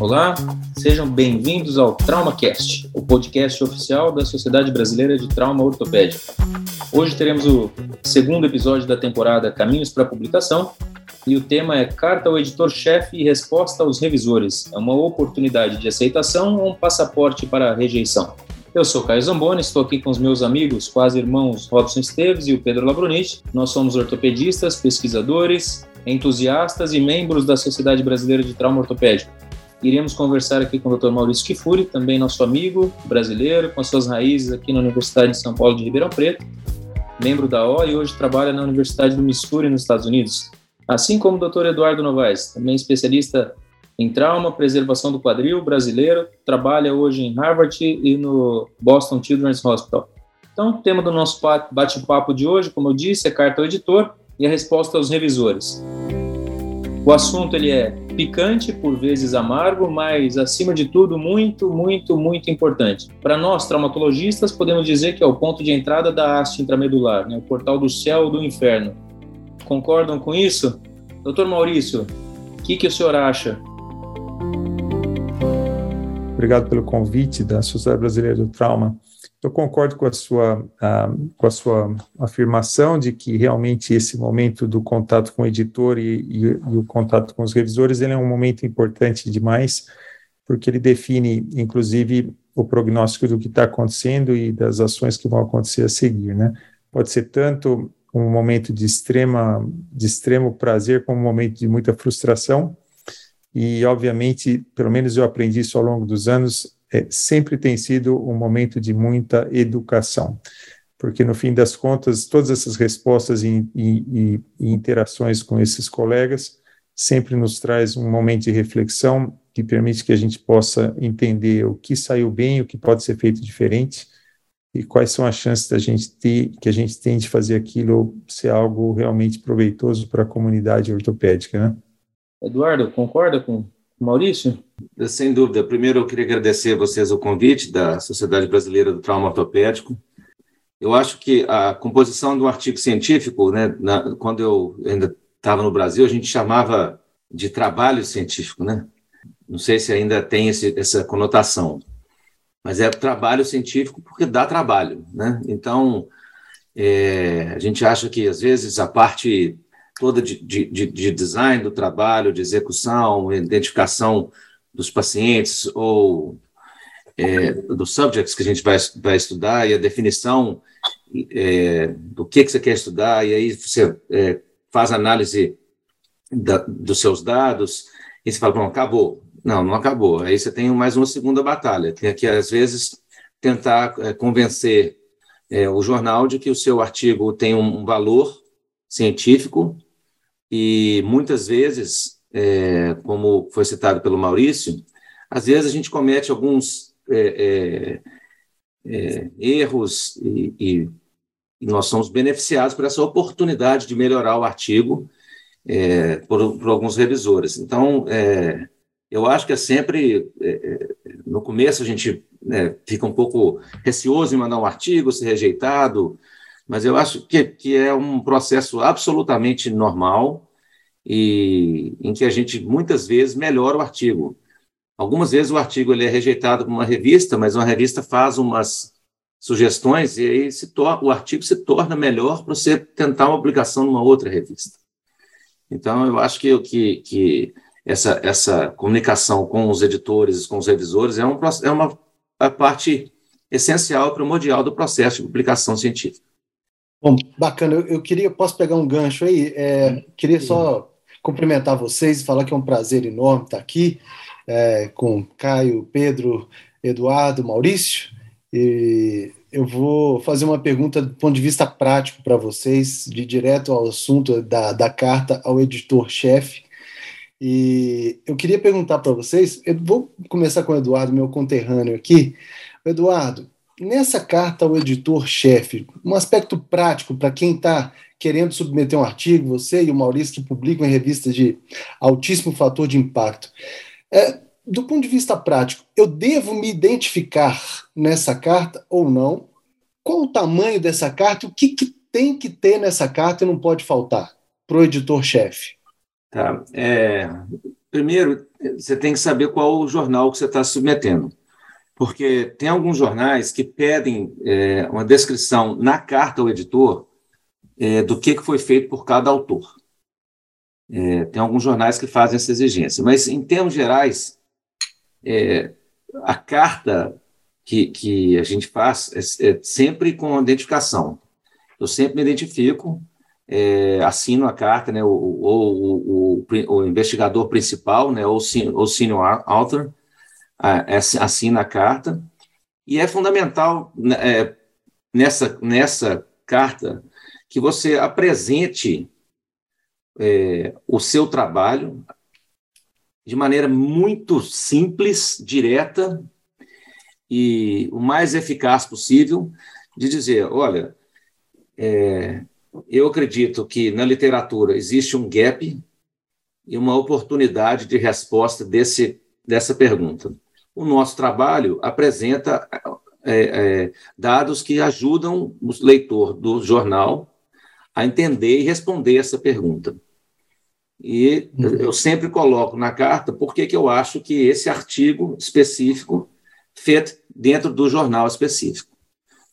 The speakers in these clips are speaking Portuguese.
Olá, sejam bem-vindos ao TraumaCast, o podcast oficial da Sociedade Brasileira de Trauma Ortopédico. Hoje teremos o segundo episódio da temporada Caminhos para Publicação e o tema é Carta ao Editor-Chefe e Resposta aos Revisores. É uma oportunidade de aceitação ou um passaporte para rejeição? Eu sou Caio Zamboni, estou aqui com os meus amigos, quase irmãos Robson Esteves e o Pedro Labronite. Nós somos ortopedistas, pesquisadores, entusiastas e membros da Sociedade Brasileira de Trauma Ortopédico. Iremos conversar aqui com o Dr. Maurício Kifuri, também nosso amigo brasileiro, com suas raízes aqui na Universidade de São Paulo de Ribeirão Preto, membro da O e hoje trabalha na Universidade do Missouri, nos Estados Unidos. Assim como o Dr. Eduardo Novaes, também especialista em trauma, preservação do quadril brasileiro, trabalha hoje em Harvard e no Boston Children's Hospital. Então, o tema do nosso bate-papo de hoje, como eu disse, é carta ao editor e a resposta aos revisores. O assunto ele é picante, por vezes amargo, mas acima de tudo muito, muito, muito importante. Para nós traumatologistas, podemos dizer que é o ponto de entrada da haste intramedular, né? o portal do céu ou do inferno. Concordam com isso? Doutor Maurício, o que, que o senhor acha? Obrigado pelo convite da Sociedade Brasileira do Trauma. Eu concordo com a sua, com a sua afirmação de que realmente esse momento do contato com o editor e, e, e, o contato com os revisores ele é um momento importante demais, porque ele define, inclusive, o prognóstico do que está acontecendo e das ações que vão acontecer a seguir, né? Pode ser tanto um momento de extrema, de extremo prazer como um momento de muita frustração, e obviamente, pelo menos eu aprendi isso ao longo dos anos, é, sempre tem sido um momento de muita educação, porque no fim das contas, todas essas respostas e, e, e interações com esses colegas sempre nos traz um momento de reflexão que permite que a gente possa entender o que saiu bem, o que pode ser feito diferente e quais são as chances da gente ter, que a gente tem de fazer aquilo ser algo realmente proveitoso para a comunidade ortopédica, né? Eduardo, concorda com Maurício? Sem dúvida. Primeiro, eu queria agradecer a vocês o convite da Sociedade Brasileira do Trauma Ortopédico. Eu acho que a composição de um artigo científico, né, na, quando eu ainda estava no Brasil, a gente chamava de trabalho científico, né? Não sei se ainda tem esse, essa conotação, mas é trabalho científico porque dá trabalho, né? Então, é, a gente acha que às vezes a parte toda de, de, de design do trabalho, de execução, identificação dos pacientes ou é, dos subjects que a gente vai, vai estudar e a definição é, do que, que você quer estudar, e aí você é, faz análise da, dos seus dados e você fala, bom, acabou. Não, não acabou. Aí você tem mais uma segunda batalha. Tem que, às vezes, tentar é, convencer é, o jornal de que o seu artigo tem um valor científico e muitas vezes, é, como foi citado pelo Maurício, às vezes a gente comete alguns é, é, é erros e, e, e, nós somos beneficiados por essa oportunidade de melhorar o artigo é, por, por, alguns revisores. Então, é, eu acho que é sempre, no começo a gente né, fica um pouco receoso em mandar um artigo, ser rejeitado, mas eu acho que, que é um processo absolutamente normal e em que a gente muitas vezes melhora o artigo. Algumas vezes o artigo ele é rejeitado por uma revista, mas uma revista faz umas sugestões e aí o artigo se torna melhor para você tentar uma publicação numa outra revista. Então, eu acho que, que, que essa, essa comunicação com os editores, com os revisores, é, um, é uma parte essencial, primordial do processo de publicação científica. Bom, bacana. Eu, eu queria, posso pegar um gancho aí? É, queria só cumprimentar vocês e falar que é um prazer enorme estar aqui é, com Caio, Pedro, Eduardo, Maurício. E eu vou fazer uma pergunta do ponto de vista prático para vocês, de direto ao assunto da, da carta ao editor-chefe. E eu queria perguntar para vocês, eu vou começar com o Eduardo, meu conterrâneo aqui. Eduardo, nessa carta ao editor-chefe, um aspecto prático para quem está querendo submeter um artigo, você e o Maurício, que publicam em revistas de altíssimo fator de impacto. É, do ponto de vista prático, eu devo me identificar nessa carta ou não? Qual o tamanho dessa carta? O que, que tem que ter nessa carta e não pode faltar para o editor-chefe? Tá. É, primeiro, você tem que saber qual o jornal que você está submetendo. Porque tem alguns jornais que pedem é, uma descrição na carta ao editor é, do que, que foi feito por cada autor. É, tem alguns jornais que fazem essa exigência. Mas, em termos gerais, é, a carta que, que a gente faz é, é sempre com identificação. Eu sempre me identifico, é, assino a carta, né, ou, o, o, o, investigador principal, né, ou, o senior author, assina a carta, e é fundamental né, é, nessa, nessa carta que você apresente é, o seu trabalho de maneira muito simples, direta e o mais eficaz possível, de dizer, olha, é, eu acredito que na literatura existe um gap e uma oportunidade de resposta desse, dessa pergunta. O nosso trabalho apresenta é, é, dados que ajudam o leitor do jornal a entender e responder essa pergunta. E uhum. eu sempre coloco na carta por que eu acho que esse artigo específico feito dentro do jornal específico.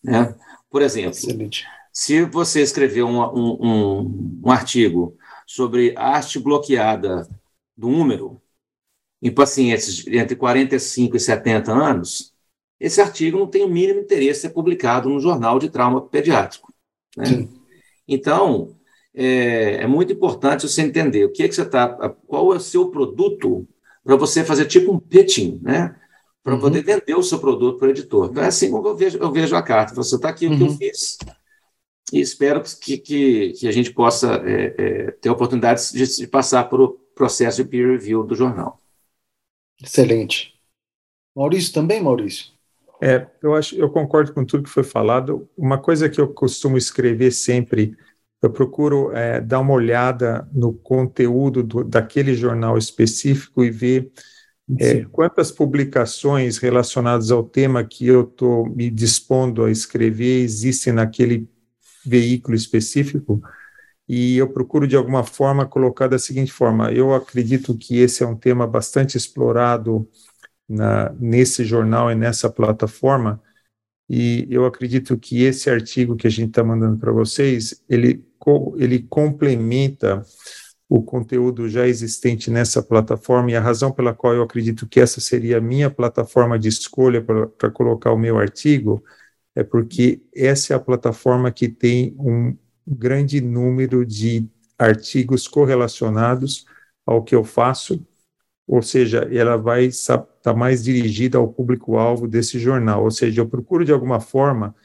Né? Por exemplo, Excelente. Se você escrever um, um, um, um artigo sobre arte bloqueada do úmero em pacientes entre 45 e 70 anos, esse artigo não tem o mínimo interesse em ser publicado no jornal de trauma pediátrico. Né? Então, é, é, muito importante você entender o que, é que você está, qual é o seu produto para você fazer tipo um pitching, né? Para uhum. poder vender o seu produto para o editor. Então, é assim como eu vejo, eu vejo a carta. Você está aqui uhum. o que eu uhum. fiz e espero que, que, que a gente possa é, é, ter a oportunidade de, de passar por o processo de peer review do jornal. Excelente. Maurício também, Maurício? É, eu acho, eu concordo com tudo que foi falado. Uma coisa que eu costumo escrever sempre, eu procuro é, dar uma olhada no conteúdo do, daquele jornal específico e ver é, quantas publicações relacionadas ao tema que eu estou me dispondo a escrever existem naquele veículo específico, e eu procuro de alguma forma colocar da seguinte forma: eu acredito que esse é um tema bastante explorado na, nesse jornal e nessa plataforma, e eu acredito que esse artigo que a gente está mandando para vocês, ele, ele complementa o conteúdo já existente nessa plataforma, e a razão pela qual eu acredito que essa seria a minha plataforma de escolha para colocar o meu artigo é porque essa é a plataforma que tem um grande número de artigos correlacionados ao que eu faço, ou seja, ela vai estar tá mais dirigida ao público-alvo desse jornal, ou seja, eu procuro de alguma forma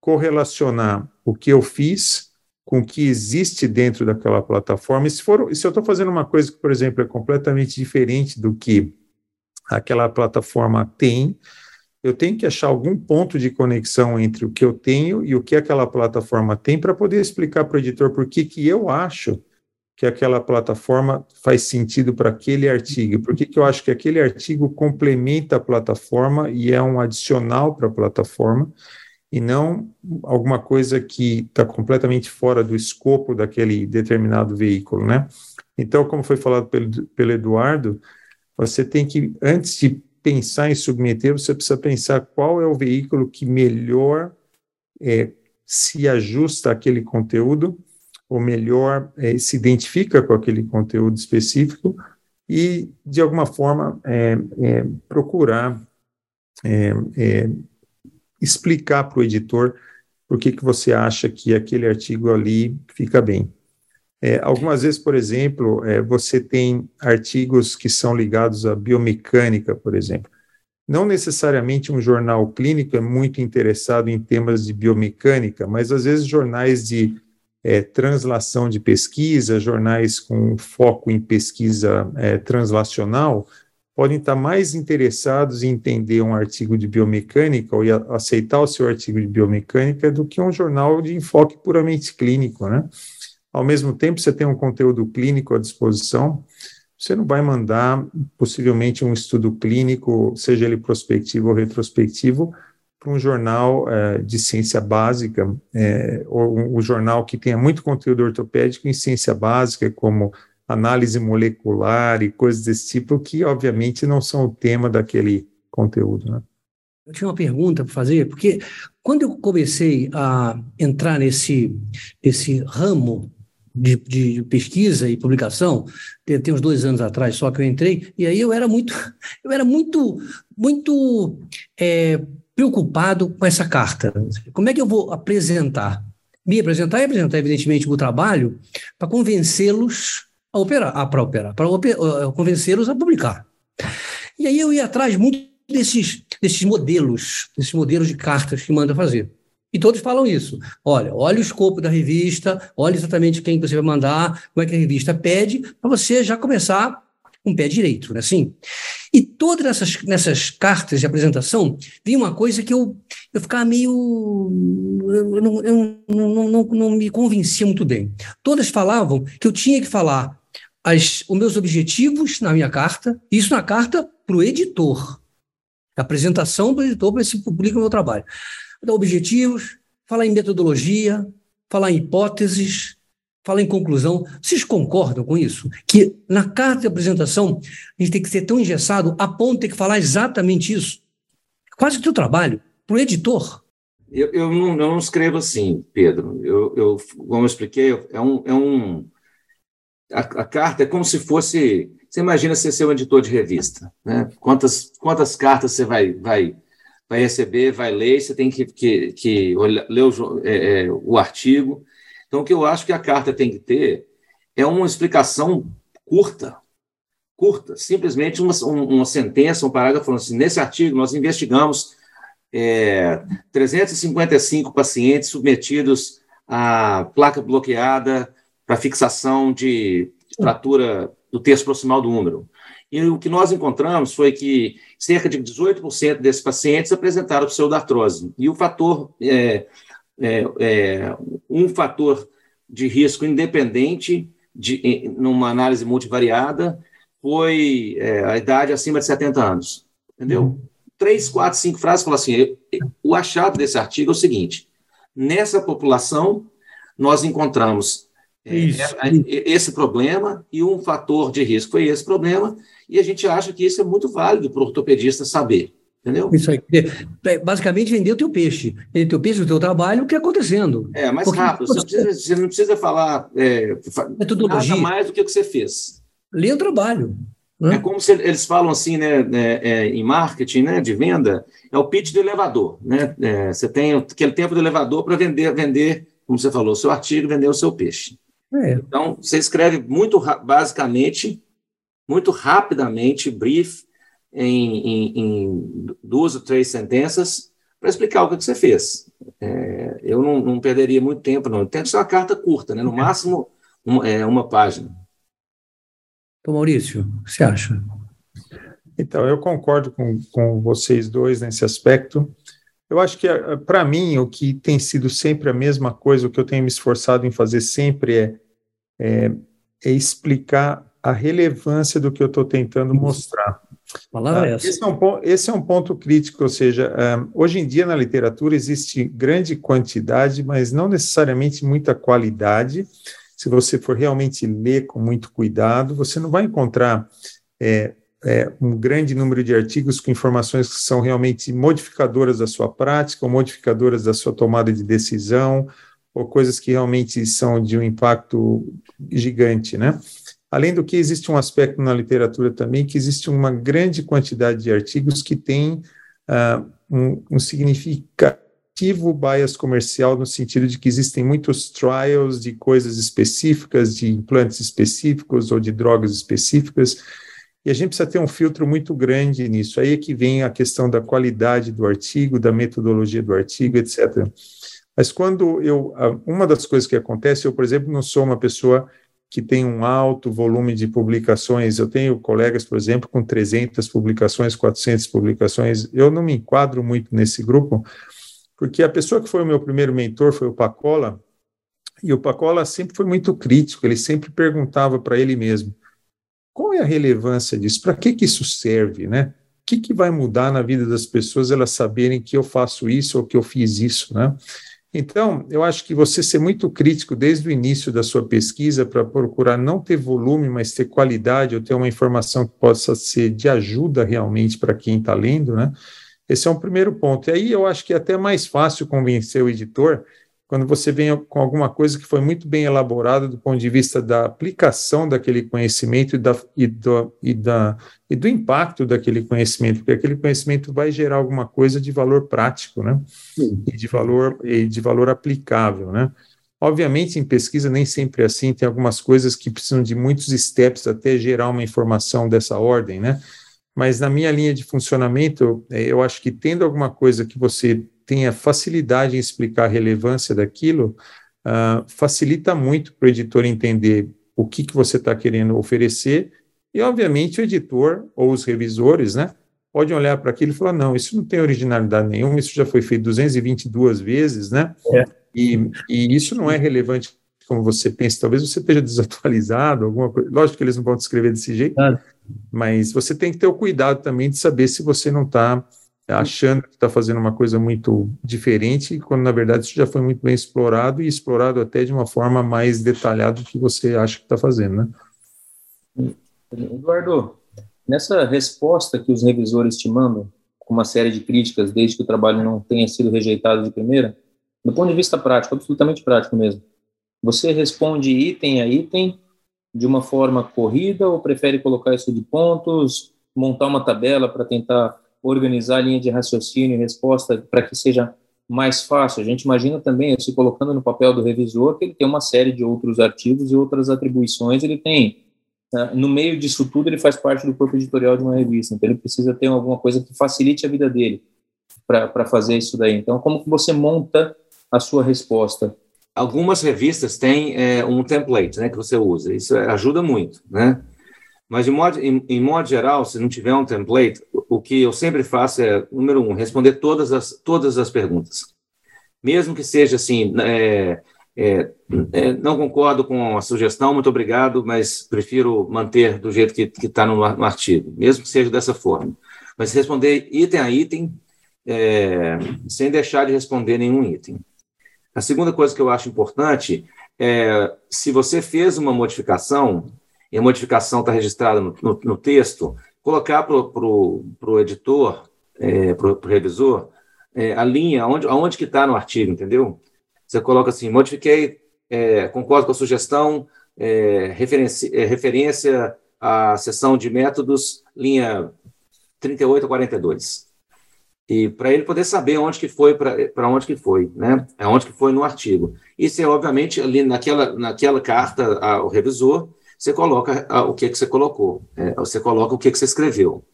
correlacionar o que eu fiz com o que existe dentro daquela plataforma. E se, for, se eu estou fazendo uma coisa que, por exemplo, é completamente diferente do que aquela plataforma tem, eu tenho que achar algum ponto de conexão entre o que eu tenho e o que aquela plataforma tem para poder explicar para o editor por que, que eu acho que aquela plataforma faz sentido para aquele artigo, por que, que eu acho que aquele artigo complementa a plataforma e é um adicional para a plataforma, e não alguma coisa que está completamente fora do escopo daquele determinado veículo, né? Então, como foi falado pelo, pelo Eduardo, você tem que, antes de pensar em submeter, você precisa pensar qual é o veículo que melhor é, se ajusta àquele conteúdo, ou melhor é, se identifica com aquele conteúdo específico, e, de alguma forma, é, é procurar é, é, explicar para o editor por que, que você acha que aquele artigo ali fica bem. É, algumas vezes, por exemplo, você tem artigos que são ligados à biomecânica, por exemplo. Não necessariamente um jornal clínico é muito interessado em temas de biomecânica, mas às vezes jornais de é, translação de pesquisa, jornais com foco em pesquisa é, translacional, podem estar mais interessados em entender um artigo de biomecânica ou aceitar o seu artigo de biomecânica do que um jornal de enfoque puramente clínico, né? Ao mesmo tempo, você tem um conteúdo clínico à disposição, você não vai mandar, possivelmente, um estudo clínico, seja ele prospectivo ou retrospectivo, para um jornal é, de ciência básica, é, ou um, um, jornal que tenha muito conteúdo ortopédico em ciência básica, como análise molecular e coisas desse tipo, que obviamente não são o tema daquele conteúdo. Né? Eu tinha uma pergunta para fazer, porque quando eu comecei a entrar nesse, nesse ramo de, de, pesquisa e publicação, tem, tem, uns dois anos atrás só que eu entrei, e aí eu era muito, eu era muito, muito é, preocupado com essa carta. Como é que eu vou apresentar? Me apresentar e apresentar, evidentemente, o trabalho para convencê-los a operar, para operar, para convencê-los a publicar. E aí eu ia atrás muito desses, desses modelos, desses modelos de cartas que manda fazer. E todos falam isso. Olha, olha o escopo da revista, olha exatamente quem você vai mandar, como é que a revista pede, para você já começar com um pé direito, né? Assim. E todas essas, nessas cartas de apresentação, vinha uma coisa que eu, eu ficava meio. Eu, não, eu não, não, não me convencia muito bem. Todas falavam que eu tinha que falar as, os meus objetivos na minha carta, isso na carta para o editor. Apresentação para o editor para se publica o meu trabalho. Objetivos, falar em metodologia, falar em hipóteses, falar em conclusão. Vocês concordam com isso? Que na carta de apresentação a gente tem que ser tão engessado a ponto de ter que falar exatamente isso? Quase que o trabalho, para o editor. Eu, eu, não, eu, não, escrevo assim, Pedro. Eu, eu, como eu expliquei, é um, é um a, a, carta é como se fosse. Você imagina ser seu editor de revista, né? Quantas, quantas cartas você vai, vai, vai receber, vai ler, você tem que, que, que ler o, é, é, o artigo. Então, o que eu acho que a carta tem que ter é uma explicação curta, curta, simplesmente uma, uma sentença, um parágrafo falando assim: nesse artigo nós investigamos é, 355 pacientes submetidos à placa bloqueada para fixação de fratura do terço proximal do úmero. E o que nós encontramos foi que cerca de 18% desses pacientes apresentaram pseudartrose. E o fator, é, é, é, um fator de risco independente, de, numa análise multivariada, foi é, a idade acima de 70 anos. Entendeu? Uhum. Três, quatro, cinco frases falam assim: o achado desse artigo é o seguinte: nessa população, nós encontramos é, isso. É, esse problema e um fator de risco foi esse problema, e a gente acha que isso é muito válido para o ortopedista saber. Entendeu? Isso aí. É, basicamente, vender o teu peixe. Vender o teu peixe, o teu trabalho, o que está acontecendo. É, mais Porque rápido. Você, precisa, você, não precisa falar é, nada mais do que o que você fez. Lê o trabalho. Né? É como se eles falam assim, né, é, é, em marketing, né, de venda, é o pitch do elevador. Né? É, você tem aquele tempo do elevador para vender, vender, como você falou, o seu artigo, vender o seu peixe. É. Então, você escreve muito basicamente, muito rapidamente, brief, em, em, em duas ou três sentenças, para explicar o que você fez. É, eu não, não, perderia muito tempo, não. Tem que ser uma carta curta, né? no máximo um, é, uma página. Então, Maurício, o que você acha? Então, eu concordo com, com vocês dois nesse aspecto. Eu acho que, eh, para mim, o que tem sido sempre a mesma coisa, o que eu tenho me esforçado em fazer sempre é, é, é explicar a relevância do que eu estou tentando mostrar. Palavra é essa. Esse é, um, esse é um ponto crítico, ou seja, um, hoje em dia na literatura existe grande quantidade, mas não necessariamente muita qualidade. Se você for realmente ler com muito cuidado, você não vai encontrar é, é, um grande número de artigos com informações que são realmente modificadoras da sua prática, ou modificadoras da sua tomada de decisão, ou coisas que realmente são de um impacto gigante, né? Além do que, existe um aspecto na literatura também, que existe uma grande quantidade de artigos que têm uh, um, um significativo bias comercial, no sentido de que existem muitos trials de coisas específicas, de implantes específicos ou de drogas específicas, e a gente precisa ter um filtro muito grande nisso. Aí é que vem a questão da qualidade do artigo, da metodologia do artigo, etc. Mas quando eu. Uma das coisas que acontece, eu, por exemplo, não sou uma pessoa que tem um alto volume de publicações. Eu tenho colegas, por exemplo, com 300 publicações, 400 publicações. Eu não me enquadro muito nesse grupo, porque a pessoa que foi o meu primeiro mentor foi o Pacola, e o Pacola sempre foi muito crítico, ele sempre perguntava para ele mesmo: qual é a relevância disso? Para que, que isso serve, né? O que, que vai mudar na vida das pessoas elas saberem que eu faço isso ou que eu fiz isso, né? Então, eu acho que você ser muito crítico desde o início da sua pesquisa para procurar não ter volume, mas ter qualidade, ou ter uma informação que possa ser de ajuda realmente para quem está lendo, né? Esse é um primeiro ponto. E aí eu acho que é até mais fácil convencer o editor quando você vem com alguma coisa que foi muito bem elaborada do ponto de vista da aplicação daquele conhecimento e, da, e, do, e, da, e do impacto daquele conhecimento, porque aquele conhecimento vai gerar alguma coisa de valor prático, né? E de valor, e de valor aplicável, né? Obviamente, em pesquisa nem sempre é assim, tem algumas coisas que precisam de muitos steps até gerar uma informação dessa ordem, né? Mas na minha linha de funcionamento, é, eu acho que tendo alguma coisa que você tenha facilidade em explicar a relevância daquilo, uh, facilita muito para o editor entender o que, que você está querendo oferecer, e obviamente o editor ou os revisores, né, podem olhar para aquilo e falar, não, isso não tem originalidade nenhuma, isso já foi feito 222 vezes, né, é. e, e isso não é relevante como você pensa, talvez você esteja desatualizado, alguma coisa, lógico que eles não vão te escrever desse jeito, mas você tem que ter o cuidado também de saber se você não está achando que está fazendo uma coisa muito diferente, quando na verdade isso já foi muito bem explorado e explorado até de uma forma mais detalhada do que você acha que está fazendo, né? Eduardo, nessa resposta que os revisores te mandam, com uma série de críticas, desde que o trabalho não tenha sido rejeitado de primeira, do ponto de vista prático, absolutamente prático mesmo, você responde item a item de uma forma corrida ou prefere colocar isso de pontos, montar uma tabela para tentar organizar a linha de raciocínio e resposta para que seja mais fácil. A gente imagina também, se colocando no papel do revisor, que ele tem uma série de outros artigos e outras atribuições, ele tem, né, no meio disso tudo, ele faz parte do corpo editorial de uma revista, então ele precisa ter alguma coisa que facilite a vida dele para fazer isso daí. Então, como que você monta a sua resposta? Algumas revistas têm é, um template né, que você usa, isso ajuda muito, né? Mas, de modo, em, em, modo geral, se não tiver um template, o que eu sempre faço é, número um, responder todas as, todas as perguntas. Mesmo que seja assim, é, é, é, não concordo com a sugestão, muito obrigado, mas prefiro manter do jeito que está no, no, artigo, mesmo que seja dessa forma. Mas responder item a item, é, sem deixar de responder nenhum item. A segunda coisa que eu acho importante é, se você fez uma modificação, e a modificação está registrada no, no, no, texto, colocar para o editor, é, para o revisor, é, a linha, onde, aonde que está no artigo, entendeu? Você coloca assim, modifiquei, é, concordo com a sugestão, é, referência, é, referência à seção de métodos, linha 38 a 42 e para ele poder saber onde que foi para onde que foi, né? Aonde que foi no artigo. Isso é obviamente ali naquela naquela carta ao revisor você coloca o que, que você colocou, é, você coloca o que, que você escreveu.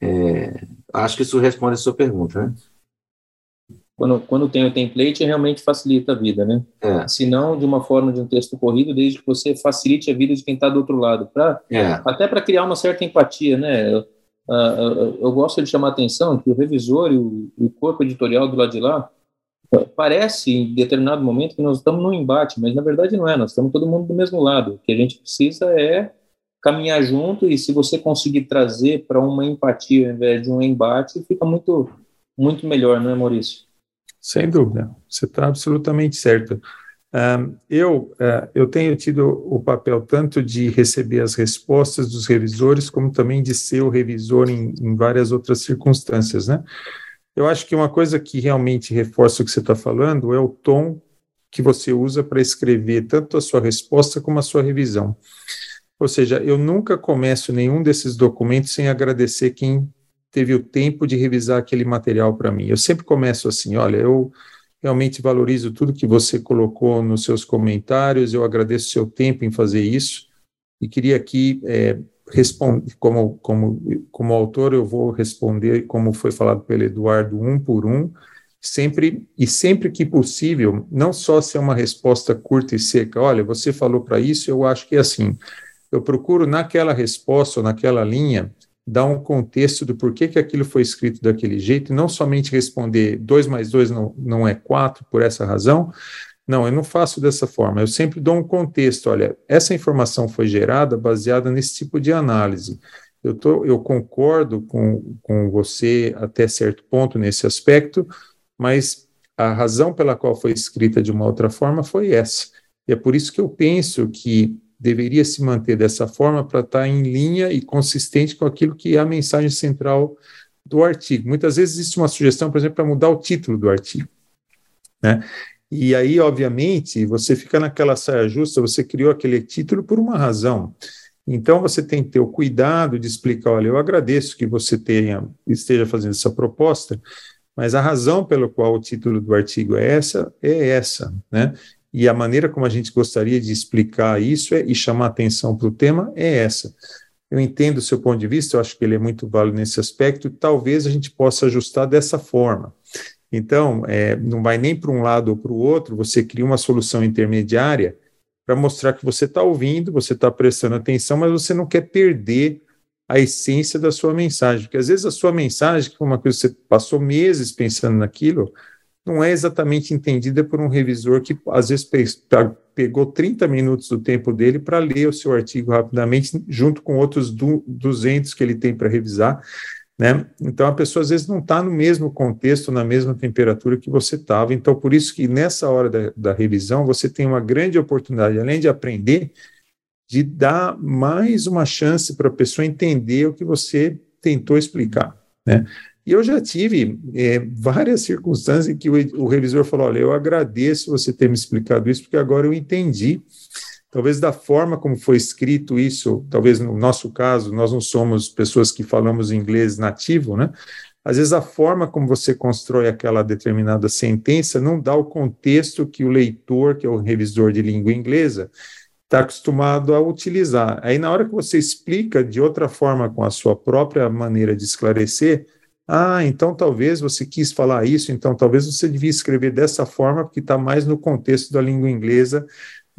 É, acho que isso responde a sua pergunta, né? Quando, quando tem o template, realmente facilita a vida, né? É. Se não, de uma forma de um texto corrido, desde que você facilite a vida de quem está do outro lado, pra, é. até para criar uma certa empatia, né? Eu, uh, eu gosto de chamar a atenção que o revisor e o, o corpo editorial do lado de lá parece em determinado momento que nós estamos num embate, mas na verdade não é, nós estamos todo mundo do mesmo lado. O que a gente precisa é caminhar junto e se você conseguir trazer para uma empatia ao invés de um embate, fica muito muito melhor, não é, Maurício? Sem dúvida, você está absolutamente certo. Eu, uh, eu tenho tido o papel tanto de receber as respostas dos revisores, como também de ser o revisor em, em várias outras circunstâncias, né? Eu acho que uma coisa que realmente reforça o que você está falando é o tom que você usa para escrever tanto a sua resposta como a sua revisão. Ou seja, eu nunca começo nenhum desses documentos sem agradecer quem teve o tempo de revisar aquele material para mim. Eu sempre começo assim: olha, eu realmente valorizo tudo que você colocou nos seus comentários, eu agradeço o seu tempo em fazer isso, e queria aqui é, responde, como, como, como autor, eu vou responder, como foi falado pelo Eduardo, um por um, sempre e sempre que possível, não só ser uma resposta curta e seca, olha, você falou para isso, eu acho que é assim. Eu procuro naquela resposta ou naquela linha dar um contexto do porquê que aquilo foi escrito daquele jeito, e não somente responder dois mais dois não, não é quatro por essa razão, não, eu não faço dessa forma. Eu sempre dou um contexto. Olha, essa informação foi gerada baseada nesse tipo de análise. Eu, tô, eu concordo com, com você até certo ponto nesse aspecto, mas a razão pela qual foi escrita de uma outra forma foi essa. E é por isso que eu penso que deveria se manter dessa forma para estar em linha e consistente com aquilo que é a mensagem central do artigo. Muitas vezes existe uma sugestão, por exemplo, para mudar o título do artigo. Né? E aí, obviamente, você fica naquela saia justa, você criou aquele título por uma razão. Então, você tem que ter o cuidado de explicar: olha, eu agradeço que você tenha, esteja fazendo essa proposta, mas a razão pela qual o título do artigo é essa, é essa, né? E a maneira como a gente gostaria de explicar isso é, e chamar atenção para o tema é essa. Eu entendo o seu ponto de vista, eu acho que ele é muito válido nesse aspecto, talvez a gente possa ajustar dessa forma. Então, é, não vai nem para um lado ou para o outro, você cria uma solução intermediária para mostrar que você está ouvindo, você está prestando atenção, mas você não quer perder a essência da sua mensagem, porque às vezes a sua mensagem, que foi uma coisa que você passou meses pensando naquilo, não é exatamente entendida por um revisor que às vezes pegou 30 minutos do tempo dele para ler o seu artigo rapidamente, junto com outros 200 que ele tem para revisar. Né? Então a pessoa às vezes não está no mesmo contexto, na mesma temperatura que você estava. Então, por isso que nessa hora da, da, revisão você tem uma grande oportunidade, além de aprender, de dar mais uma chance para a pessoa entender o que você tentou explicar. Né? E eu já tive é, várias circunstâncias em que o, o revisor falou: olha, eu agradeço você ter me explicado isso, porque agora eu entendi talvez da forma como foi escrito isso, talvez no nosso caso, nós não somos pessoas que falamos inglês nativo, né? Às vezes a forma como você constrói aquela determinada sentença não dá o contexto que o leitor, que é o revisor de língua inglesa, está acostumado a utilizar. Aí na hora que você explica de outra forma com a sua própria maneira de esclarecer, ah, então talvez você quis falar isso, então talvez você devia escrever dessa forma, porque está mais no contexto da língua inglesa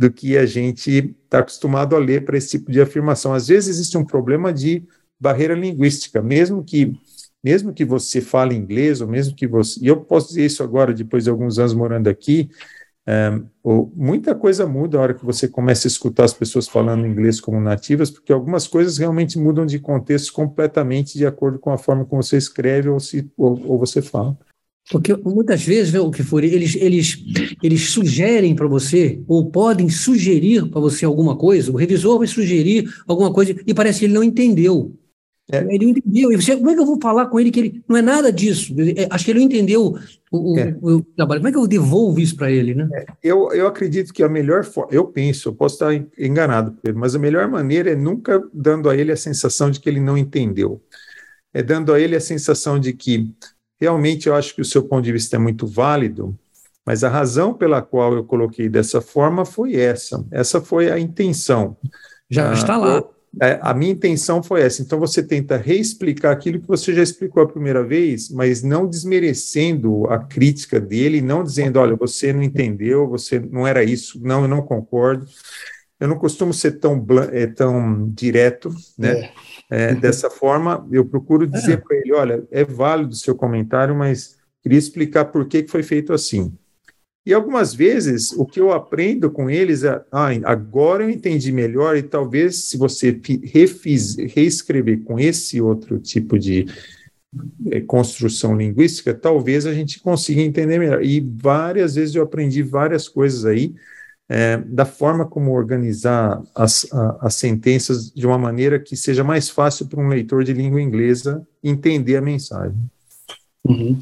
do que a gente está acostumado a ler para esse tipo de afirmação. Às vezes existe um problema de barreira linguística, mesmo que mesmo que você fale inglês, ou mesmo que você. E eu posso dizer isso agora, depois de alguns anos morando aqui, é, muita coisa muda a hora que você começa a escutar as pessoas falando inglês como nativas, porque algumas coisas realmente mudam de contexto completamente de acordo com a forma como você escreve ou, se, ou, ou você fala. Porque muitas vezes, o que for, eles, eles, eles sugerem para você, ou podem sugerir para você alguma coisa, o revisor vai sugerir alguma coisa e parece que ele não entendeu. É. Ele não entendeu. E você, como é que eu vou falar com ele que ele não é nada disso? É, acho que ele não entendeu o, é. o, o trabalho. Como é que eu devolvo isso para ele, né? É. Eu, eu acredito que a melhor forma, eu penso, eu posso estar enganado, mas a melhor maneira é nunca dando a ele a sensação de que ele não entendeu. É dando a ele a sensação de que Realmente, eu acho que o seu ponto de vista é muito válido, mas a razão pela qual eu coloquei dessa forma foi essa. Essa foi a intenção. Já ah, está lá. Eu, é, a minha intenção foi essa. Então, você tenta reexplicar aquilo que você já explicou a primeira vez, mas não desmerecendo a crítica dele, não dizendo, olha, você não entendeu, você não era isso, não, eu não concordo. Eu não costumo ser tão, é, tão direto, né? É. É, dessa forma, eu procuro dizer é. para ele: olha, é válido o seu comentário, mas queria explicar por que, que foi feito assim. E algumas vezes o que eu aprendo com eles é: ah, agora eu entendi melhor, e talvez se você refiz, reescrever com esse outro tipo de é, construção linguística, talvez a gente consiga entender melhor. E várias vezes eu aprendi várias coisas aí é, da forma como organizar as, a, as sentenças de uma maneira que seja mais fácil para um leitor de língua inglesa entender a mensagem. Uhum.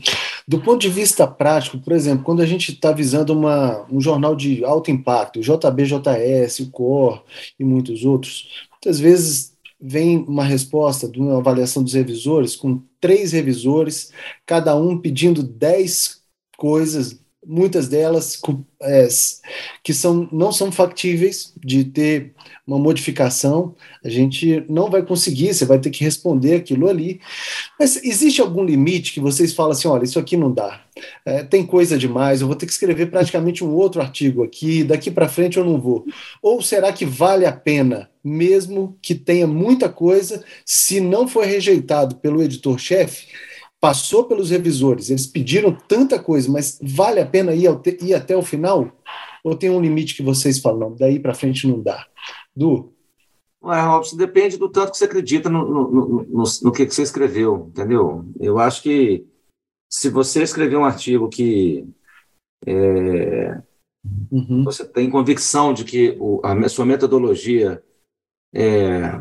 Do ponto de vista prático, por exemplo, quando a gente está visando uma, um jornal de alto impacto, o JBJS, o COR e muitos outros, muitas vezes vem uma resposta de uma avaliação dos revisores com três revisores, cada um pedindo dez coisas muitas delas é, que são, não são factíveis de ter uma modificação, a gente não vai conseguir, você vai ter que responder aquilo ali. Mas existe algum limite que vocês falam assim: olha, isso aqui não dá, é, tem coisa demais, eu vou ter que escrever praticamente um outro artigo aqui, daqui para frente eu não vou. Ou será que vale a pena, mesmo que tenha muita coisa, se não for rejeitado pelo editor-chefe? Passou pelos revisores, eles pediram tanta coisa, mas vale a pena ir, te, ir até o final? Ou tem um limite que vocês falam, daí para frente não dá? Du? Ué, Robson, depende do tanto que você acredita no, no, no, no, no que, que você escreveu, entendeu? Eu acho que se você escrever um artigo que é, uhum. você tem convicção de que o, a sua metodologia é,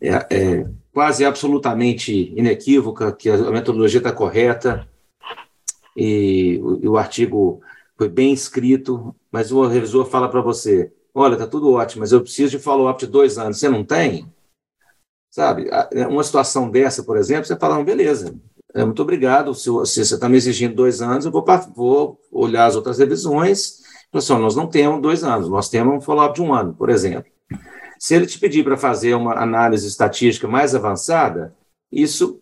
é, é quase absolutamente inequívoca, que a metodologia está correta e o, e o artigo foi bem escrito, mas o revisor fala para você, olha, está tudo ótimo, mas eu preciso de follow-up de dois anos. Você não tem? Sabe? Uma situação dessa, por exemplo, você fala, beleza, é, muito obrigado. Se, você está me exigindo dois anos, eu vou, vou olhar as outras revisões. Pessoal, nós não temos dois anos, nós temos um follow-up de um ano, por exemplo. Se ele te pedir para fazer uma análise estatística mais avançada, isso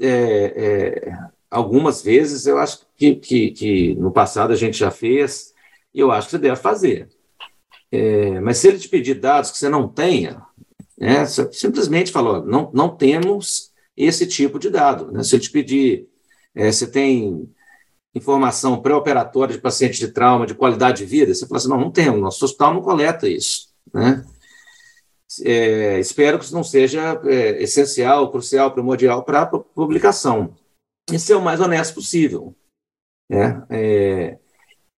é, é, algumas vezes eu acho que, que, que, no passado a gente já fez, eu acho que você deve fazer. É, mas se ele te pedir dados que você não tenha, né, simplesmente falou, não, não temos esse tipo de dado. Né? Se ele te pedir, é, você tem informação pré-operatória de paciente de trauma, de qualidade de vida, você fala assim, não, não temos, nosso hospital não coleta isso. Né? É, espero que isso não seja é, essencial, crucial, primordial para a publicação. E ser o mais honesto possível. Né? É,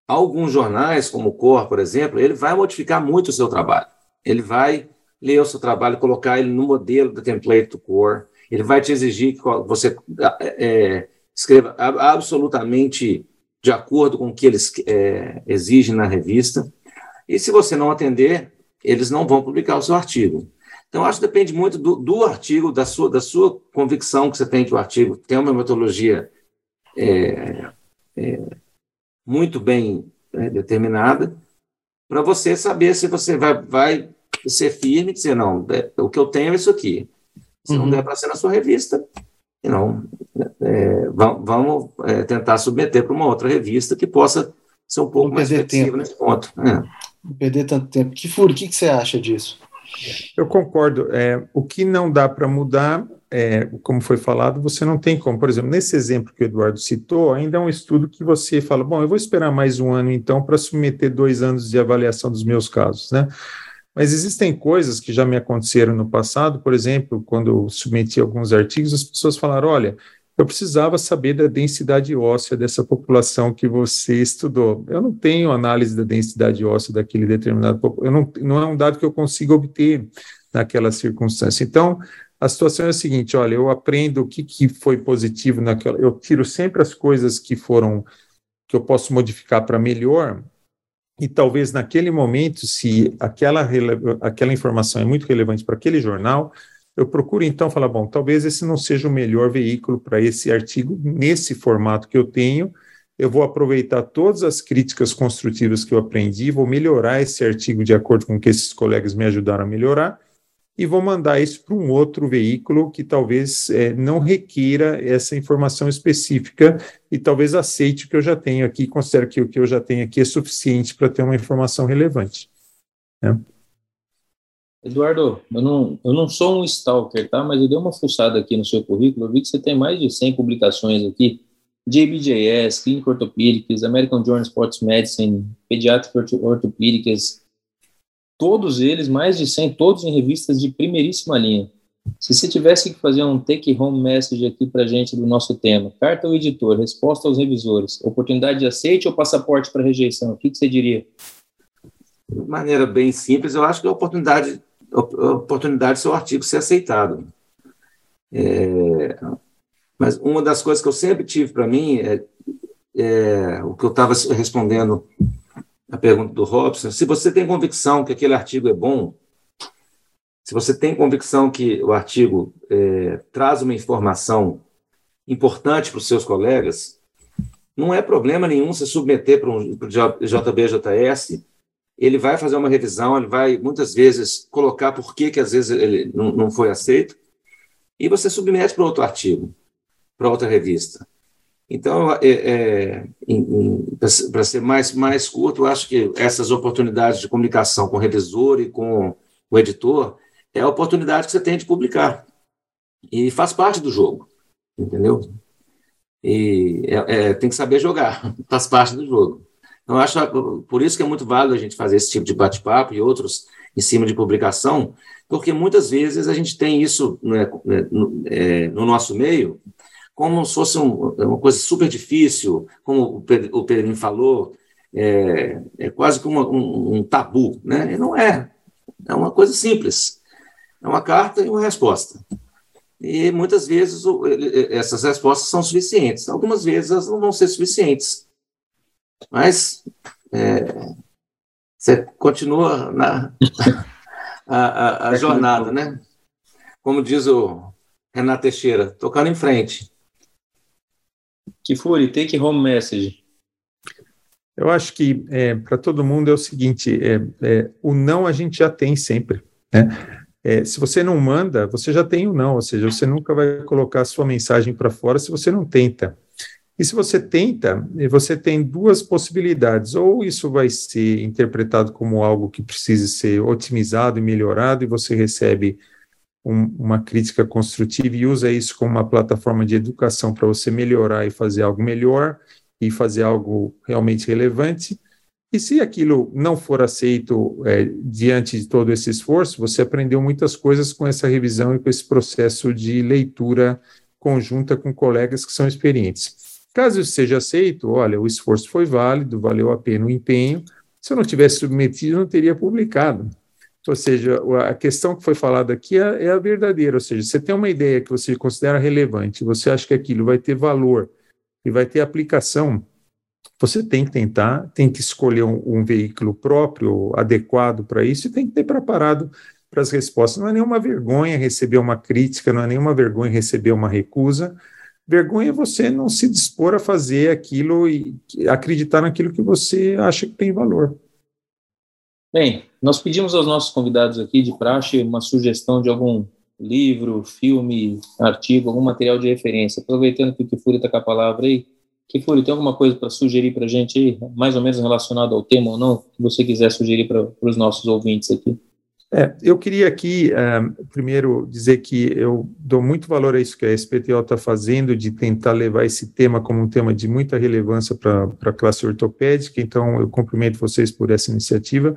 alguns jornais, como o COR, por exemplo, ele vai modificar muito o seu trabalho. Ele vai ler o seu trabalho, colocar ele no modelo da template do COR, ele vai te exigir que você é, escreva absolutamente de acordo com o que eles é, exigem na revista. E se você não atender, eles não vão publicar o seu artigo. Então, acho que depende muito do, do artigo, da sua, da sua convicção que você tem que o artigo tem uma metodologia é, é, muito bem é, determinada, para você saber se você vai, vai ser firme e dizer, não, é, o que eu tenho é isso aqui. Se uhum. não der para ser na sua revista, não, é, vamos é, tentar submeter para uma outra revista que possa ser um pouco mais flexível tempo. nesse ponto. Perder tanto tempo. Que furo, o que, que você acha disso? Eu concordo. É, o que não dá para mudar, é, como foi falado, você não tem como. Por exemplo, nesse exemplo que o Eduardo citou, ainda é um estudo que você fala, bom, eu vou esperar mais um ano então para submeter dois anos de avaliação dos meus casos, né? Mas existem coisas que já me aconteceram no passado, por exemplo, quando eu submeti alguns artigos, as pessoas falaram: olha, eu precisava saber da densidade óssea dessa população que você estudou. Eu não tenho análise da densidade óssea daquele determinado eu não, não é um dado que eu consigo obter naquela circunstância. Então, a situação é a seguinte: olha, eu aprendo o que, que foi positivo naquela, eu tiro sempre as coisas que foram que eu posso modificar para melhor e talvez naquele momento, se aquela, aquela informação é muito relevante para aquele jornal, eu procuro então falar, bom, talvez esse não seja o melhor veículo para esse artigo nesse formato que eu tenho. Eu vou aproveitar todas as críticas construtivas que eu aprendi, vou melhorar esse artigo de acordo com o que esses colegas me ajudaram a melhorar, e vou mandar isso para um outro veículo que talvez é, não requira essa informação específica e talvez aceite o que eu já tenho aqui, considere que o que eu já tenho aqui é suficiente para ter uma informação relevante. Né? Eduardo, eu não, eu não sou um stalker, tá? Mas eu dei uma fuçada aqui no seu currículo, eu vi que você tem mais de 100 publicações aqui, JBJS, Clinical Orthopedics, American Journal of Sports Medicine, Pediatric Orthopedics, todos eles, mais de 100, todos em revistas de primeiríssima linha. Se você tivesse que fazer um take-home message aqui para gente do nosso tema, carta ao editor, resposta aos revisores, oportunidade de aceite ou passaporte para rejeição, o que, que você diria? De maneira bem simples, eu acho que a oportunidade, oportunidade do seu artigo ser aceitado. É, mas uma das coisas que eu sempre tive para mim é, é, o que eu estava respondendo a pergunta do Robson, se você tem convicção que aquele artigo é bom, se você tem convicção que o artigo é, traz uma informação importante para os seus colegas, não é problema nenhum se submeter para um JBJS, ele vai fazer uma revisão, ele vai muitas vezes colocar por que, que às vezes ele não, não foi aceito, e você submete para outro artigo, para outra revista. Então, é, é, para ser mais, mais curto, eu acho que essas oportunidades de comunicação com o revisor e com o editor é a oportunidade que você tem de publicar. E faz parte do jogo, entendeu? E é, é tem que saber jogar, faz parte do jogo. Então, acho por isso que é muito válido a gente fazer esse tipo de bate-papo e outros em cima de publicação, porque muitas vezes a gente tem isso né, no, é, no nosso meio como se fosse um, uma coisa super difícil, como o Pedrinho falou, é, é quase como um, um, tabu, né? E não é. É uma coisa simples. É uma carta e uma resposta. E muitas vezes essas respostas são suficientes. Algumas vezes elas não vão ser suficientes. Mas é, você continua na a, a, a jornada, né? Como diz o Renato Teixeira, tocando em frente. Kifuri, take home message. Eu acho que é, para todo mundo é o seguinte: é, é, o não a gente já tem sempre. Né? É, se você não manda, você já tem o não, ou seja, você nunca vai colocar a sua mensagem para fora se você não tenta. E se você tenta, você tem duas possibilidades: ou isso vai ser interpretado como algo que precise ser otimizado e melhorado, e você recebe um, uma crítica construtiva e usa isso como uma plataforma de educação para você melhorar e fazer algo melhor e fazer algo realmente relevante. E se aquilo não for aceito é, diante de todo esse esforço, você aprendeu muitas coisas com essa revisão e com esse processo de leitura conjunta com colegas que são experientes. Caso isso seja aceito, olha, o esforço foi válido, valeu a pena o empenho. Se eu não tivesse submetido, não teria publicado. Ou seja, a questão que foi falada aqui é, é a verdadeira. Ou seja, você tem uma ideia que você considera relevante, você acha que aquilo vai ter valor e vai ter aplicação, você tem que tentar, tem que escolher um, um veículo próprio, adequado para isso, e tem que ter preparado para as respostas. Não é nenhuma vergonha receber uma crítica, não é nenhuma vergonha receber uma recusa. Vergonha é você não se dispor a fazer aquilo e acreditar naquilo que você acha que tem valor. Bem, nós pedimos aos nossos convidados aqui de praxe uma sugestão de algum livro, filme, artigo, algum material de referência. Aproveitando que o Kifuri está com a palavra aí, Kifuri, tem alguma coisa para sugerir para a gente mais ou menos relacionado ao tema ou não, que você quiser sugerir para os nossos ouvintes aqui? É, eu queria aqui, uh, primeiro, dizer que eu dou muito valor a isso que a SPTO está fazendo, de tentar levar esse tema como um tema de muita relevância para a classe ortopédica, então eu cumprimento vocês por essa iniciativa.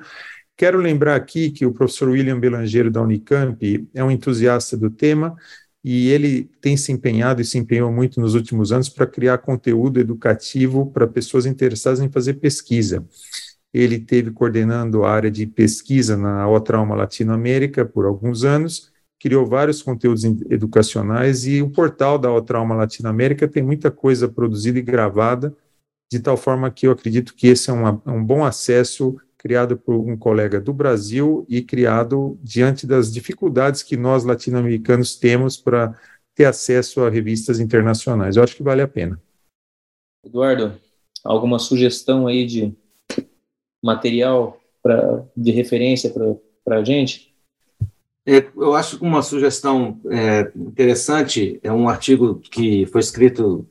Quero lembrar aqui que o professor William Belangeiro da Unicamp é um entusiasta do tema e ele tem se empenhado e se empenhou muito nos últimos anos para criar conteúdo educativo para pessoas interessadas em fazer pesquisa. Ele teve coordenando a área de pesquisa na Otrauma Latinoamérica por alguns anos, criou vários conteúdos educacionais e o portal da Otrauma Latinoamérica tem muita coisa produzida e gravada, de tal forma que eu acredito que esse é um, um bom acesso criado por um colega do Brasil e criado diante das dificuldades que nós latino-americanos temos para ter acesso a revistas internacionais. Eu acho que vale a pena. Eduardo, alguma sugestão aí de material pra, de referência para a gente? É, eu acho que uma sugestão é, interessante é um artigo que foi escrito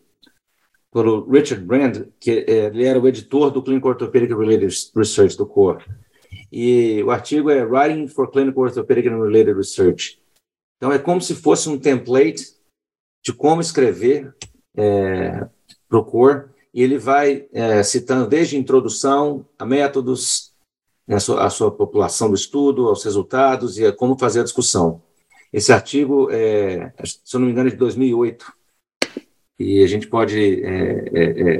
pelo Richard Brand, que é, ele era o editor do Clinical Orthopedic Related Research do CORE. E o artigo é Writing for Clinical Orthopedic and Related Research. Então, é como se fosse um template de como escrever é, para o CORE, e ele vai é, citando desde a introdução a métodos, né, a, sua, a sua população do estudo, aos resultados e a como fazer a discussão. Esse artigo, é, se eu não me engano, é de 2008 e a gente pode, é, é, é,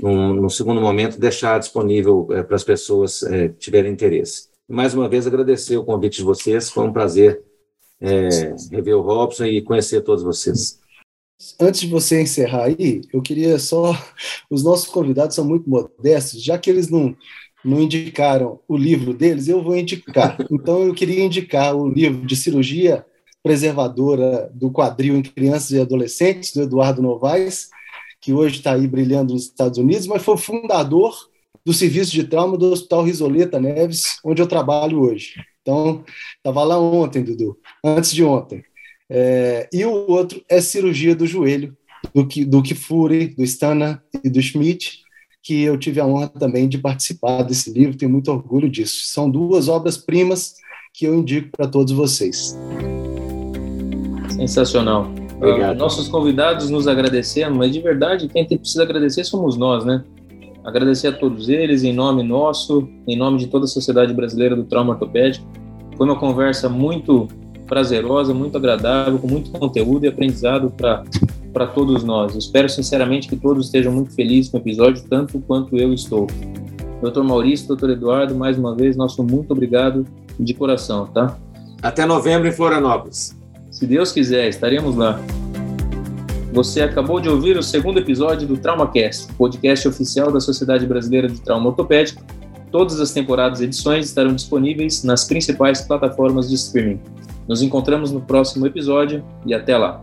num, num, segundo momento, deixar disponível é, para as pessoas que tiverem interesse. Mais uma vez, agradecer o convite de vocês, foi um prazer rever o Robson e conhecer todos vocês. Antes de você encerrar aí, eu queria só. Os nossos convidados são muito modestos, já que eles não, não indicaram o livro deles, eu vou indicar. Então, eu queria indicar o livro de cirurgia preservadora do quadril em crianças e adolescentes, do Eduardo Novaes, que hoje está aí brilhando nos Estados Unidos, mas foi fundador do serviço de trauma do Hospital Risoleta Neves, onde eu trabalho hoje. Então, estava lá ontem, Dudu, antes de ontem. É, e o outro é cirurgia do joelho, do, do Kifuri, do Stana e do Schmidt, que eu tive a honra também de participar desse livro, tenho muito orgulho disso. São duas obras-primas que eu indico para todos vocês. Sensacional. Obrigado. Uh, nossos convidados nos agradecendo, mas de verdade, quem precisa agradecer somos nós, né? Agradecer a todos eles, em nome nosso, em nome de toda a Sociedade Brasileira do Trauma Ortopédico. Foi uma conversa muito prazerosa, muito agradável, com muito conteúdo e aprendizado para todos nós. espero sinceramente que todos estejam muito felizes com o episódio, tanto quanto eu estou. Doutor Maurício, doutor Eduardo, mais uma vez, nosso muito obrigado de coração, tá? Até novembro em Florianópolis. Se Deus quiser, estaremos lá. Você acabou de ouvir o segundo episódio do TraumaCast, podcast oficial da Sociedade Brasileira de Trauma Ortopédico. Todas as temporadas e edições estarão disponíveis nas principais plataformas de streaming. Nos encontramos no próximo episódio e até lá.